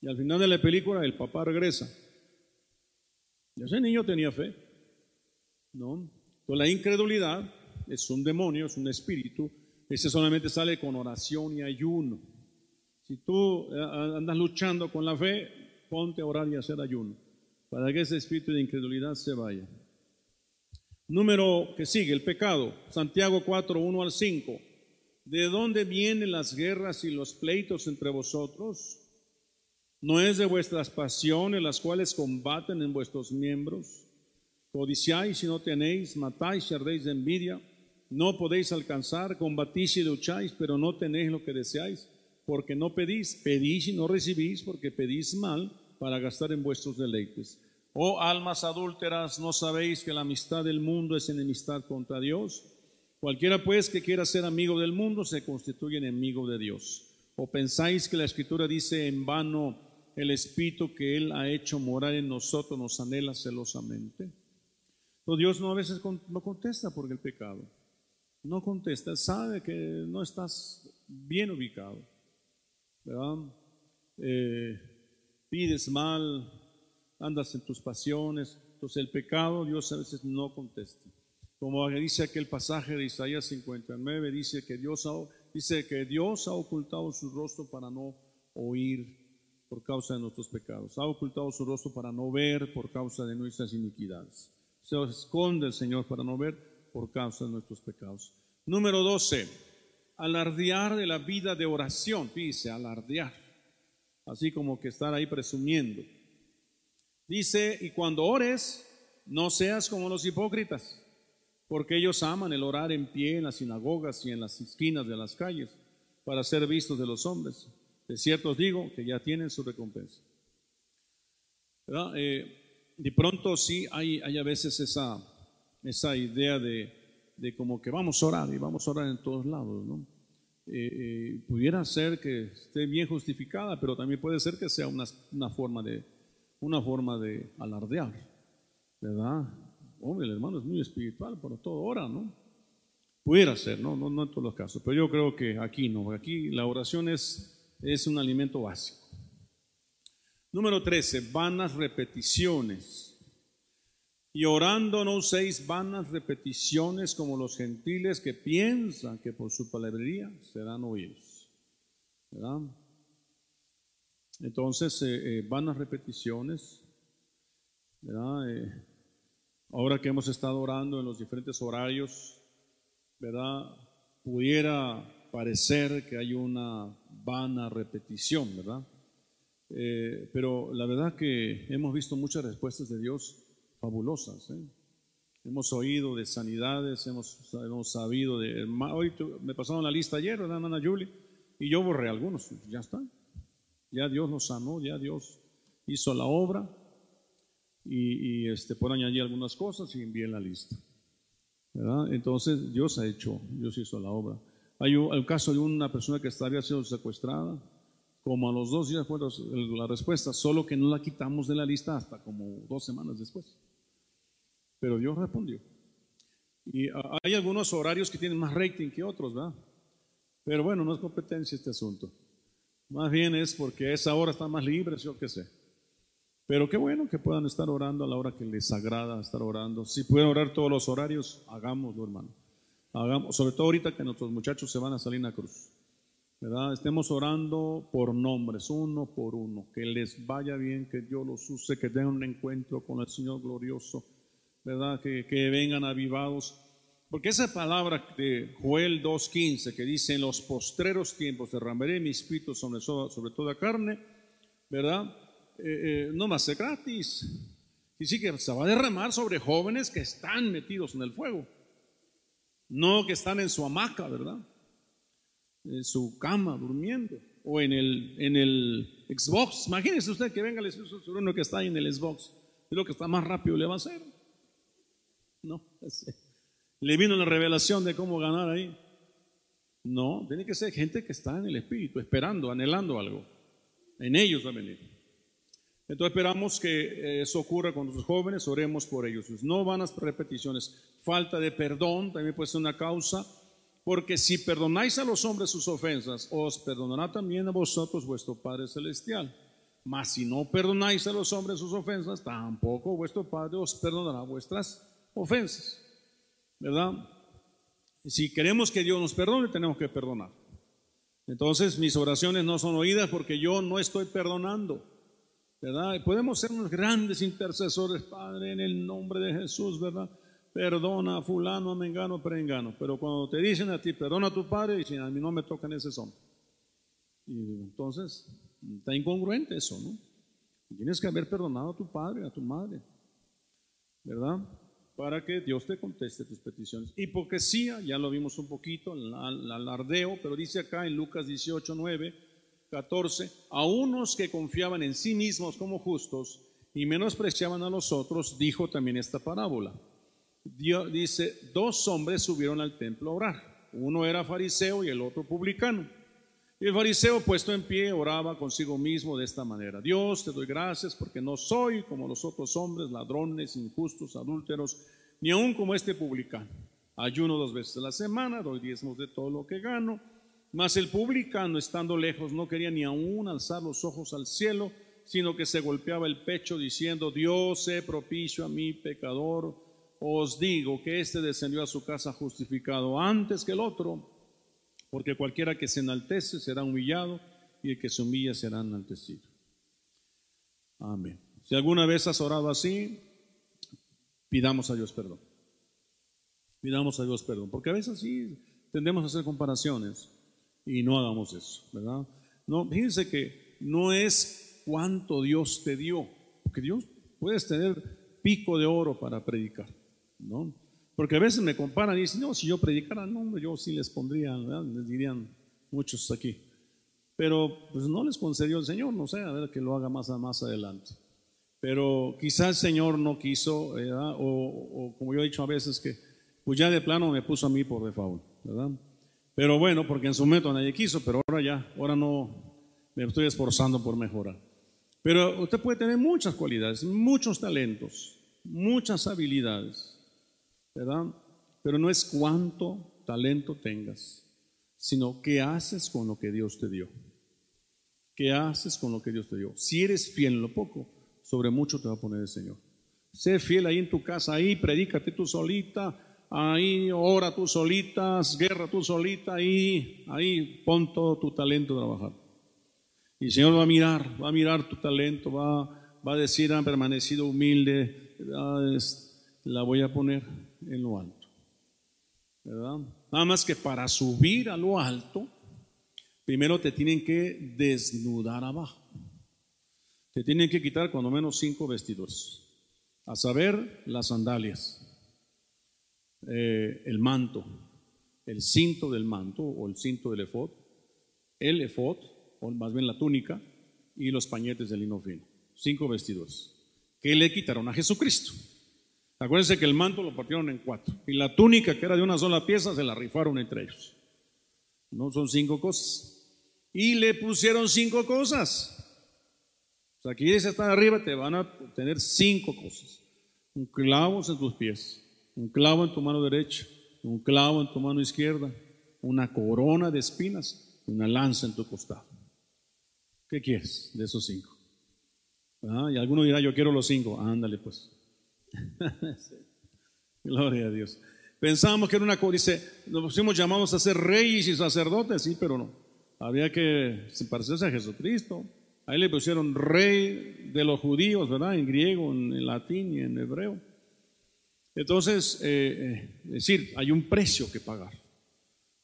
Y al final de la película el papá regresa. Ese niño tenía fe. ¿no? Entonces la incredulidad es un demonio, es un espíritu. Ese solamente sale con oración y ayuno. Si tú eh, andas luchando con la fe, ponte a orar y hacer ayuno para que ese espíritu de incredulidad se vaya. Número que sigue, el pecado. Santiago 4, 1 al 5. ¿De dónde vienen las guerras y los pleitos entre vosotros? ¿No es de vuestras pasiones las cuales combaten en vuestros miembros? Codiciáis y no tenéis, matáis y ardéis de envidia, no podéis alcanzar, combatís y lucháis, pero no tenéis lo que deseáis, porque no pedís, pedís y no recibís, porque pedís mal para gastar en vuestros deleites. Oh almas adúlteras, ¿no sabéis que la amistad del mundo es enemistad contra Dios? Cualquiera pues que quiera ser amigo del mundo se constituye enemigo de Dios. ¿O pensáis que la escritura dice en vano, el Espíritu que Él ha hecho morar en nosotros nos anhela celosamente. Pero Dios no a veces no contesta por el pecado. No contesta, sabe que no estás bien ubicado. ¿verdad? Eh, pides mal, andas en tus pasiones. Entonces el pecado Dios a veces no contesta. Como dice aquel pasaje de Isaías 59, dice que Dios dice que Dios ha ocultado su rostro para no oír por causa de nuestros pecados. Ha ocultado su rostro para no ver por causa de nuestras iniquidades. Se esconde el Señor para no ver por causa de nuestros pecados. Número 12. Alardear de la vida de oración. Dice, alardear. Así como que estar ahí presumiendo. Dice, y cuando ores, no seas como los hipócritas, porque ellos aman el orar en pie en las sinagogas y en las esquinas de las calles para ser vistos de los hombres. De cierto os digo que ya tienen su recompensa. Eh, de pronto sí hay, hay a veces esa, esa idea de, de, como que vamos a orar y vamos a orar en todos lados, ¿no? Eh, eh, pudiera ser que esté bien justificada, pero también puede ser que sea una, una forma de una forma de alardear, ¿verdad? Hombre, el hermano es muy espiritual, pero todo ora, ¿no? Pudiera ser, ¿no? No, no en todos los casos, pero yo creo que aquí no, aquí la oración es es un alimento básico. Número 13, vanas repeticiones. Y orando no uséis vanas repeticiones como los gentiles que piensan que por su palabrería serán oídos. ¿Verdad? Entonces, eh, eh, vanas repeticiones. ¿verdad? Eh, ahora que hemos estado orando en los diferentes horarios, ¿verdad? Pudiera parecer que hay una vana repetición, ¿verdad? Eh, pero la verdad que hemos visto muchas respuestas de Dios fabulosas. ¿eh? Hemos oído de sanidades, hemos, hemos sabido de... Hoy me pasaron la lista ayer, ¿verdad, Ana Julie? Y yo borré algunos, ya está. Ya Dios nos sanó, ya Dios hizo la obra y, y este, por añadir algunas cosas y envié la lista. ¿verdad? Entonces Dios ha hecho, Dios hizo la obra. Hay un, caso de una persona que estaría siendo secuestrada. Como a los dos días fue la respuesta, solo que no la quitamos de la lista hasta como dos semanas después. Pero Dios respondió. Y hay algunos horarios que tienen más rating que otros, ¿verdad? Pero bueno, no es competencia este asunto. Más bien es porque esa hora está más libre, yo qué sé. Pero qué bueno que puedan estar orando a la hora que les agrada estar orando. Si pueden orar todos los horarios, hagámoslo, hermano. Hagamos, sobre todo ahorita que nuestros muchachos se van a Salina Cruz. ¿verdad? Estemos orando por nombres, uno por uno, que les vaya bien, que Dios los use, que tengan un encuentro con el Señor glorioso, ¿verdad? Que, que vengan avivados. Porque esa palabra de Joel 2.15 que dice, en los postreros tiempos derramaré mi espíritu sobre, sobre toda carne, ¿verdad? Eh, eh, no más ser gratis. Y sí que se va a derramar sobre jóvenes que están metidos en el fuego, no que están en su hamaca, ¿verdad? En su cama durmiendo o en el, en el Xbox. Imagínese usted que venga el Espíritu uno que está ahí en el Xbox. Es lo que está más rápido le va a hacer. No, le vino la revelación de cómo ganar ahí. No, tiene que ser gente que está en el Espíritu, esperando, anhelando algo. En ellos va a venir. Entonces esperamos que eso ocurra con los jóvenes, oremos por ellos. No van las repeticiones. Falta de perdón también puede ser una causa, porque si perdonáis a los hombres sus ofensas, os perdonará también a vosotros vuestro Padre Celestial. Mas si no perdonáis a los hombres sus ofensas, tampoco vuestro Padre os perdonará vuestras ofensas. ¿Verdad? Si queremos que Dios nos perdone, tenemos que perdonar. Entonces mis oraciones no son oídas porque yo no estoy perdonando. ¿verdad? Podemos ser unos grandes intercesores, Padre, en el nombre de Jesús, ¿verdad? Perdona a fulano, a mengano, perengano. Pero cuando te dicen a ti, perdona a tu padre, dicen, a mí no me tocan ese son. Y entonces, está incongruente eso, ¿no? Tienes que haber perdonado a tu padre, a tu madre, ¿verdad? Para que Dios te conteste tus peticiones. Hipocresía, ya lo vimos un poquito, el alardeo, pero dice acá en Lucas 18, 9, 14, a unos que confiaban en sí mismos como justos y menospreciaban a los otros, dijo también esta parábola. Dios, dice, dos hombres subieron al templo a orar. Uno era fariseo y el otro publicano. Y el fariseo puesto en pie oraba consigo mismo de esta manera. Dios, te doy gracias porque no soy como los otros hombres, ladrones, injustos, adúlteros, ni aun como este publicano. Ayuno dos veces a la semana, doy diezmos de todo lo que gano mas el publicano, estando lejos, no quería ni aún alzar los ojos al cielo, sino que se golpeaba el pecho diciendo, Dios sé propicio a mí, pecador. Os digo que éste descendió a su casa justificado antes que el otro, porque cualquiera que se enaltece será humillado y el que se humilla será enaltecido. Amén. Si alguna vez has orado así, pidamos a Dios perdón. Pidamos a Dios perdón, porque a veces sí tendemos a hacer comparaciones y no hagamos eso, ¿verdad? No, fíjense que no es cuánto Dios te dio, porque Dios puedes tener pico de oro para predicar, ¿no? Porque a veces me comparan y dicen, no, si yo predicara, no, yo sí les pondría, les dirían muchos aquí. Pero pues no les concedió el Señor, no sé, a ver que lo haga más, más adelante. Pero quizás el Señor no quiso. O, como yo he dicho a veces que, pues ya de plano me puso a mí por default. Pero bueno, porque en su momento nadie quiso, pero ahora ya, ahora no me estoy esforzando por mejorar. Pero usted puede tener muchas cualidades, muchos talentos, muchas habilidades, Pero no es cuánto talento tengas, sino qué haces con lo que Dios te dio. ¿Qué haces con lo que Dios te dio? Si eres fiel en lo poco, sobre mucho te va a poner el Señor. Sé fiel ahí en tu casa, ahí predícate tú solita, ahí ora tú solitas, guerra tú solita, ahí, ahí pon todo tu talento a trabajar. Y el Señor va a mirar, va a mirar tu talento, va, va a decir, han permanecido humilde, la voy a poner en lo alto. ¿Verdad? Nada más que para subir a lo alto, primero te tienen que desnudar abajo. Te tienen que quitar cuando menos cinco vestidos, a saber, las sandalias eh, el manto, el cinto del manto o el cinto del efod, el efod, o más bien la túnica, y los pañetes de lino fino. Cinco vestidos que le quitaron a Jesucristo. Acuérdense que el manto lo partieron en cuatro y la túnica, que era de una sola pieza, se la rifaron entre ellos. No son cinco cosas. Y le pusieron cinco cosas. O sea, aquí dice estar arriba, te van a tener cinco cosas. Un clavos en tus pies, un clavo en tu mano derecha, un clavo en tu mano izquierda, una corona de espinas y una lanza en tu costado. ¿Qué quieres de esos cinco? Ah, y alguno dirá, yo quiero los cinco. Ándale pues. Gloria a Dios. Pensábamos que era una cosa, dice, nos fuimos llamados a ser reyes y sacerdotes, sí, pero no. había que parecerse a Jesucristo. Ahí le pusieron rey de los judíos, ¿verdad? En griego, en, latín y en hebreo. Entonces, eh, eh, es decir, hay un precio que pagar.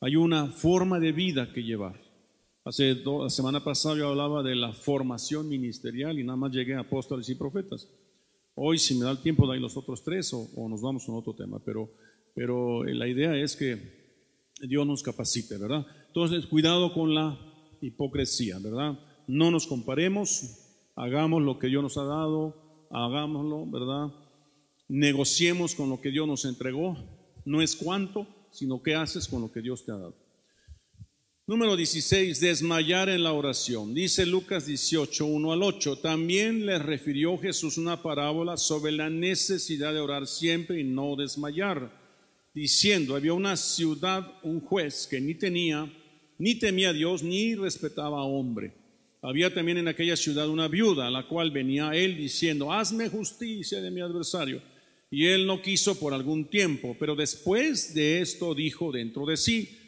Hay una forma de vida que llevar. Hace la semana pasada yo hablaba de la formación ministerial y nada más llegué a apóstoles y profetas. Hoy, si me da el tiempo, ahí los otros tres o, nos vamos a otro tema, pero, pero la idea es que Dios nos capacite, ¿verdad? Entonces, cuidado con la hipocresía, ¿verdad? No nos comparemos, hagamos lo que Dios nos ha dado, hagámoslo, ¿verdad? Negociemos con lo que Dios nos entregó, no es cuánto, sino qué haces con lo que Dios te ha dado. Número 16, desmayar en la oración. Dice Lucas 18, 1 al 8. También le refirió Jesús una parábola sobre la necesidad de orar siempre y no desmayar, diciendo, había una ciudad, un juez que ni tenía, ni temía a Dios, ni respetaba a hombre. Había también en aquella ciudad una viuda, a la cual venía él diciendo, hazme justicia de mi adversario. Y él no quiso por algún tiempo, pero después de esto dijo dentro de sí,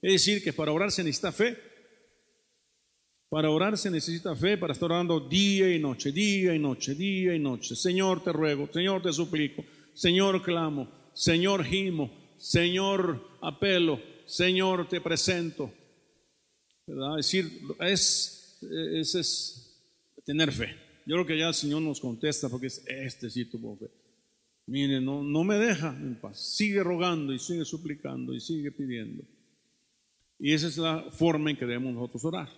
Es decir, que para orar se necesita fe. Para orar se necesita fe, para estar orando día y noche, día y noche, día y noche. Señor, te ruego, Señor, te suplico, Señor, clamo, Señor, gimo, Señor, apelo, Señor, te presento. Es decir, es tener fe. Yo creo que ya el Señor nos contesta porque es este sí tuvo fe. Mire, no, no me deja en paz. Sigue rogando y sigue suplicando y sigue pidiendo. Y esa es la forma en que debemos nosotros orar.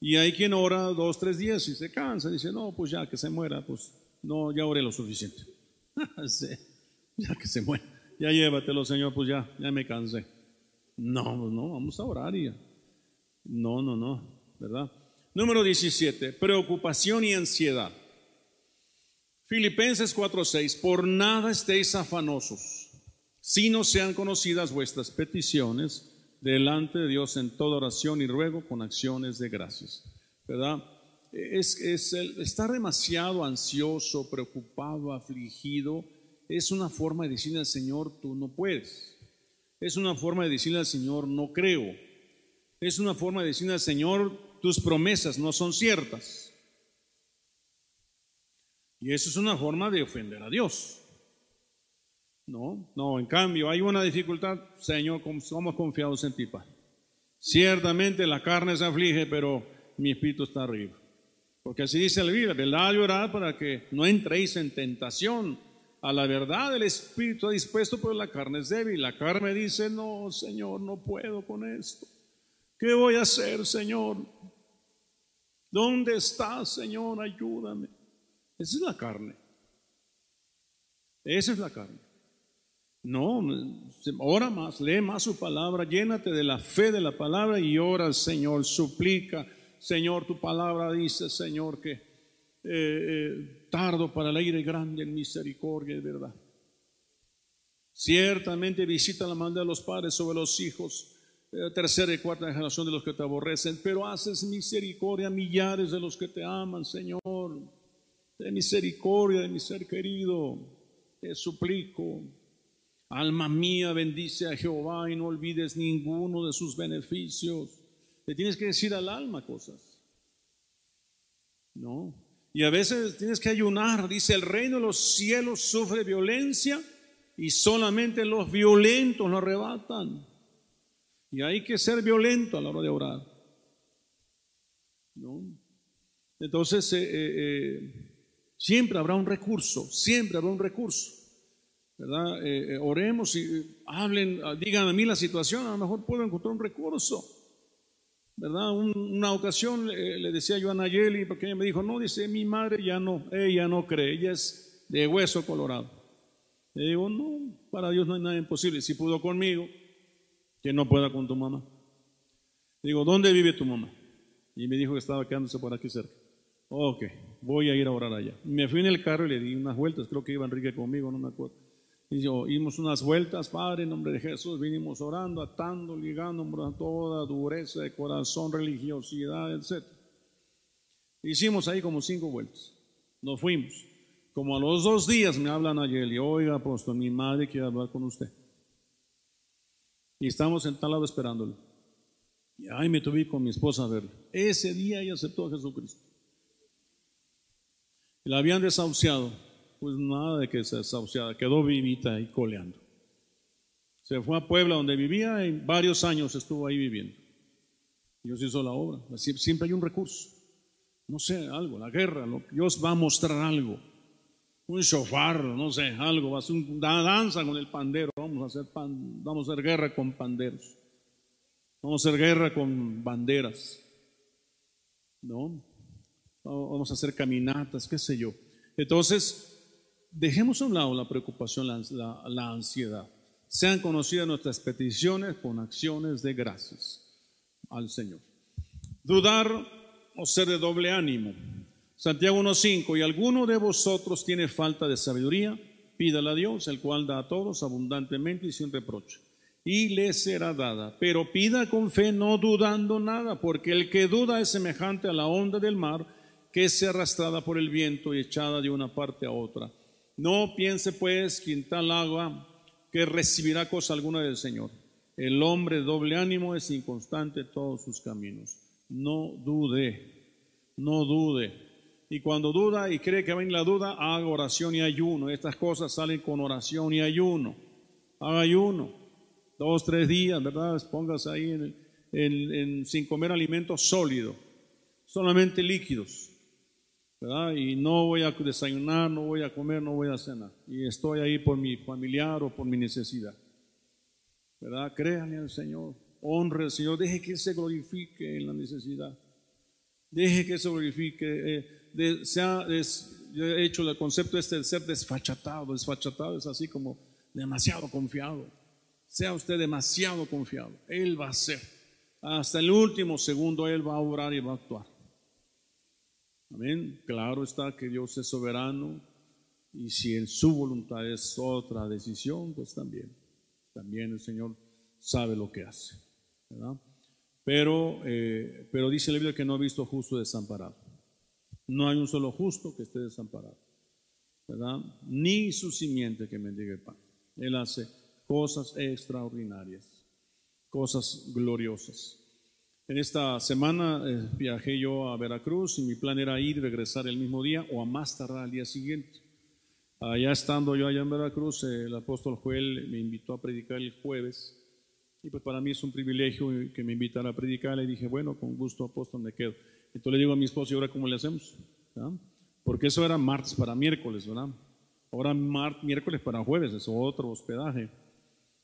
Y hay quien ora dos, tres días y se cansa, dice, no, pues ya que se muera, pues no, ya oré lo suficiente. ya que se muera, ya llévatelo, Señor, pues ya, ya me cansé. No, pues no, vamos a orar y ya. No, no, no, ¿verdad? Número 17, preocupación y ansiedad. Filipenses 4:6, por nada estéis afanosos, si no sean conocidas vuestras peticiones delante de Dios en toda oración y ruego con acciones de gracias. ¿Verdad? Es, es el, estar demasiado ansioso, preocupado, afligido, es una forma de decirle al Señor, tú no puedes. Es una forma de decirle al Señor, no creo. Es una forma de decirle al Señor, tus promesas no son ciertas. Y eso es una forma de ofender a Dios. No, no, en cambio hay una dificultad, Señor, somos confiados en ti, Padre. Ciertamente la carne se aflige, pero mi espíritu está arriba. Porque así dice la Biblia, verdad llorar para que no entréis en tentación. A la verdad el espíritu está dispuesto, pero la carne es débil. La carne dice, no, Señor, no puedo con esto. ¿Qué voy a hacer, Señor? ¿Dónde estás, Señor? Ayúdame. Esa es la carne. Esa es la carne. No, ora más, lee más su palabra, llénate de la fe de la palabra y ora Señor, suplica, Señor, tu palabra dice, Señor, que eh, eh, tardo para la ira grande en misericordia y verdad. Ciertamente visita la manda de los padres sobre los hijos, eh, tercera y cuarta generación de los que te aborrecen, pero haces misericordia a millares de los que te aman, Señor. De misericordia de mi ser querido, te suplico. Alma mía, bendice a Jehová y no olvides ninguno de sus beneficios. Le tienes que decir al alma cosas. No. Y a veces tienes que ayunar. Dice, el reino de los cielos sufre violencia y solamente los violentos lo arrebatan. Y hay que ser violento a la hora de orar. ¿No? Entonces, eh, eh, eh, siempre habrá un recurso, siempre habrá un recurso. ¿Verdad? Eh, eh, oremos y hablen, ah, digan a mí la situación, a lo mejor puedo encontrar un recurso, ¿verdad? una ocasión eh, le decía yo a Nayeli, porque ella me dijo, no, dice, mi madre ya no, ella no cree, ella es de hueso colorado. Le digo, no, para Dios no hay nada imposible, si pudo conmigo, que no pueda con tu mamá. digo, ¿dónde vive tu mamá? Y me dijo que estaba quedándose por aquí cerca. Ok, voy a ir a orar allá. Me fui en el carro y le di unas vueltas, creo que iba Enrique conmigo, no me acuerdo. Y yo, dimos unas vueltas, Padre, en nombre de Jesús, vinimos orando, atando, ligando a toda dureza de corazón, religiosidad, etc. Hicimos ahí como cinco vueltas. Nos fuimos. Como a los dos días me hablan ayer y oiga, apóstol, mi madre quiere hablar con usted. Y estamos en tal lado esperándolo. Y ahí me tuve con mi esposa a verlo. Ese día ella aceptó a Jesucristo. La habían desahuciado. Pues nada de que se desahuciada, quedó vivita y coleando. Se fue a Puebla donde vivía y varios años estuvo ahí viviendo. Dios hizo la obra. Siempre hay un recurso. No sé, algo, la guerra. Dios va a mostrar algo. Un shofar, no sé, algo. Va a hacer una danza con el pandero. Vamos a hacer, vamos a hacer guerra con panderos. Vamos a hacer guerra con banderas. ¿No? vamos a hacer caminatas, qué sé yo. Entonces, dejemos a un lado la preocupación, la, ansiedad. Sean conocidas nuestras peticiones con acciones de gracias al Señor. Dudar o ser de doble ánimo. Santiago 1.5, y alguno de vosotros tiene falta de sabiduría, pídala a Dios, el cual da a todos abundantemente y sin reproche, y le será dada. Pero pida con fe, no dudando nada, porque el que duda es semejante a la onda del mar, que es arrastrada por el viento y echada de una parte a otra. No piense pues quien tal agua que recibirá cosa alguna del Señor. El hombre de doble ánimo es inconstante en todos sus caminos. No dude, no dude. Y cuando duda y cree que va en la duda, haga oración y ayuno. Estas cosas salen con oración y ayuno. Haga ayuno. Dos, tres días, ¿verdad? Póngase ahí sin comer alimentos sólidos, solamente líquidos. Y no voy a desayunar, no voy a comer, no voy a cenar. Y estoy ahí por mi familiar o por mi necesidad. ¿Verdad? Créanle al Señor, honre al Señor, deje que se glorifique en la necesidad. Deje que se glorifique. Eh, sea, yo he hecho el concepto este de ser desfachatado. Desfachatado es así como demasiado confiado. Sea usted demasiado confiado. Él va a hacer. Hasta el último segundo Él va a obrar y va a actuar. Amén. Claro está que Dios es soberano y si en su voluntad es otra decisión, pues también, también el Señor sabe lo que hace. Pero, eh, pero dice la Biblia que no ha visto justo desamparado. No hay un solo justo que esté desamparado. ¿verdad? Ni su simiente que mendigue el pan. Él hace cosas extraordinarias, cosas gloriosas. En esta semana eh, viajé yo a Veracruz y mi plan era ir y regresar el mismo día o a más tardar al día siguiente. Allá estando yo allá en Veracruz, el apóstol Joel me invitó a predicar el jueves y pues para mí es un privilegio que me invitara a predicar. Le dije, bueno, con gusto apóstol me quedo. Entonces le digo a mi esposo, ¿y ahora cómo le hacemos? Porque eso era martes para miércoles, ¿verdad? Ahora miércoles para jueves, es otro hospedaje.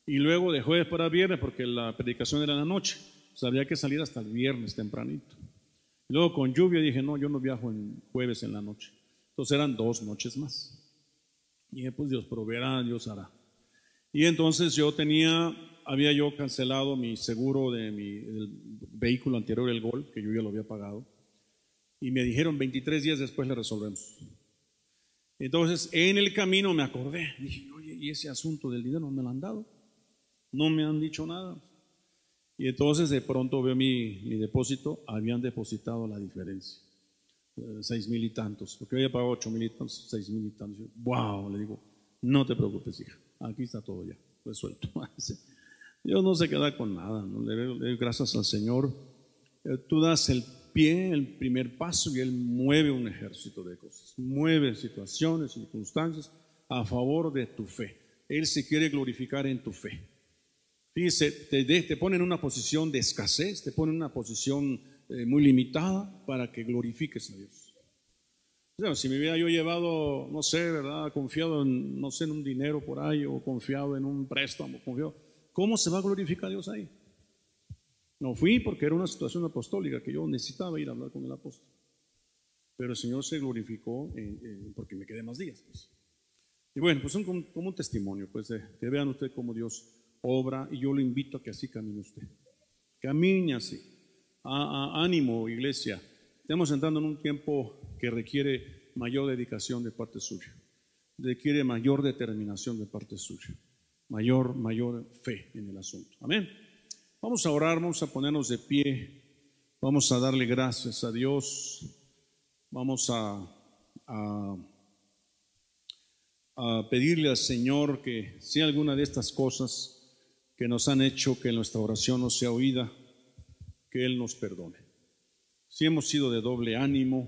Y luego de jueves para viernes, porque la predicación era en la noche había que salir hasta el viernes tempranito. Luego con lluvia dije, no, yo no viajo en jueves en la noche. Entonces eran dos noches más. Y dije, pues Dios proveerá, Dios hará. Y entonces yo tenía, había yo cancelado mi seguro de mi vehículo anterior, el Gol, que yo ya lo había pagado. Y me dijeron, 23 días después le resolvemos. Entonces, en el camino me acordé. Dije, oye, ¿y ese asunto del dinero no me lo han dado? No me han dicho nada. Y entonces de pronto veo mi, depósito, habían depositado la diferencia, eh, seis mil y tantos, porque había pagado ocho mil y tantos, seis mil y tantos. wow, le digo, no te preocupes, hija, aquí está todo ya, resuelto. Dios no se queda con nada, ¿no? le, doy gracias al Señor. Eh, tú das el pie, el primer paso, y Él mueve un ejército de cosas, mueve situaciones, circunstancias a favor de tu fe. Él se quiere glorificar en tu fe. Fíjese, te, te pone en una posición de escasez, te pone en una posición eh, muy limitada para que glorifiques a Dios. si me hubiera yo llevado, no sé, ¿verdad? Confiado en, no sé, en un dinero por ahí o confiado en un préstamo, confiado, ¿cómo se va a glorificar a Dios ahí? No fui porque era una situación apostólica que yo necesitaba ir a hablar con el apóstol. Pero el Señor se glorificó porque me quedé más días. Pues. Y bueno, pues son como, un testimonio, pues que vean ustedes cómo Dios obra y yo lo invito a que así camine usted. Camine así. ánimo, iglesia. Estamos entrando en un tiempo que requiere mayor dedicación de parte suya, requiere mayor determinación de parte suya, mayor, mayor fe en el asunto. Amén. Vamos a orar, vamos a ponernos de pie, vamos a darle gracias a Dios, vamos a, a, a pedirle al Señor que si alguna de estas cosas que nos han hecho que nuestra oración no sea oída, que Él nos perdone. Si hemos sido de doble ánimo,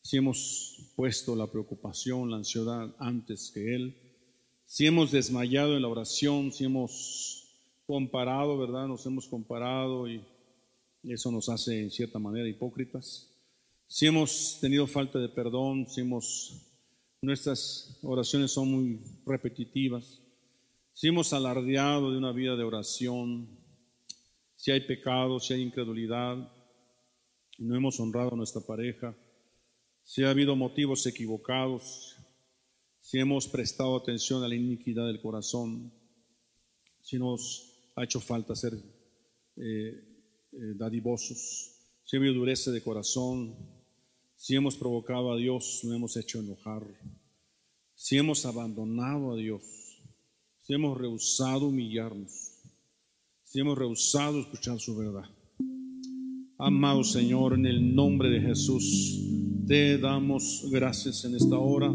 si hemos puesto la preocupación, la ansiedad antes que Él, si hemos desmayado en la oración, si hemos comparado, ¿verdad? Nos hemos comparado y eso nos hace en cierta manera hipócritas. Si hemos tenido falta de perdón, si hemos, nuestras oraciones son muy repetitivas, si hemos alardeado de una vida de oración, si hay pecado, si hay incredulidad, no hemos honrado a nuestra pareja, si ha habido motivos equivocados, si hemos prestado atención a la iniquidad del corazón, si nos ha hecho falta ser eh, eh, dadivosos, si ha habido dureza de corazón, si hemos provocado a Dios, no hemos hecho enojar, si hemos abandonado a Dios, si hemos rehusado humillarnos, si hemos rehusado escuchar su verdad. Amado Señor, en el nombre de Jesús, te damos gracias en esta hora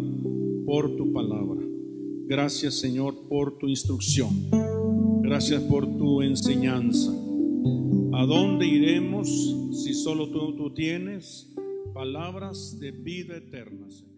por tu palabra. Gracias Señor por tu instrucción. Gracias por tu enseñanza. ¿A dónde iremos si solo tú, tú tienes palabras de vida eterna, Señor?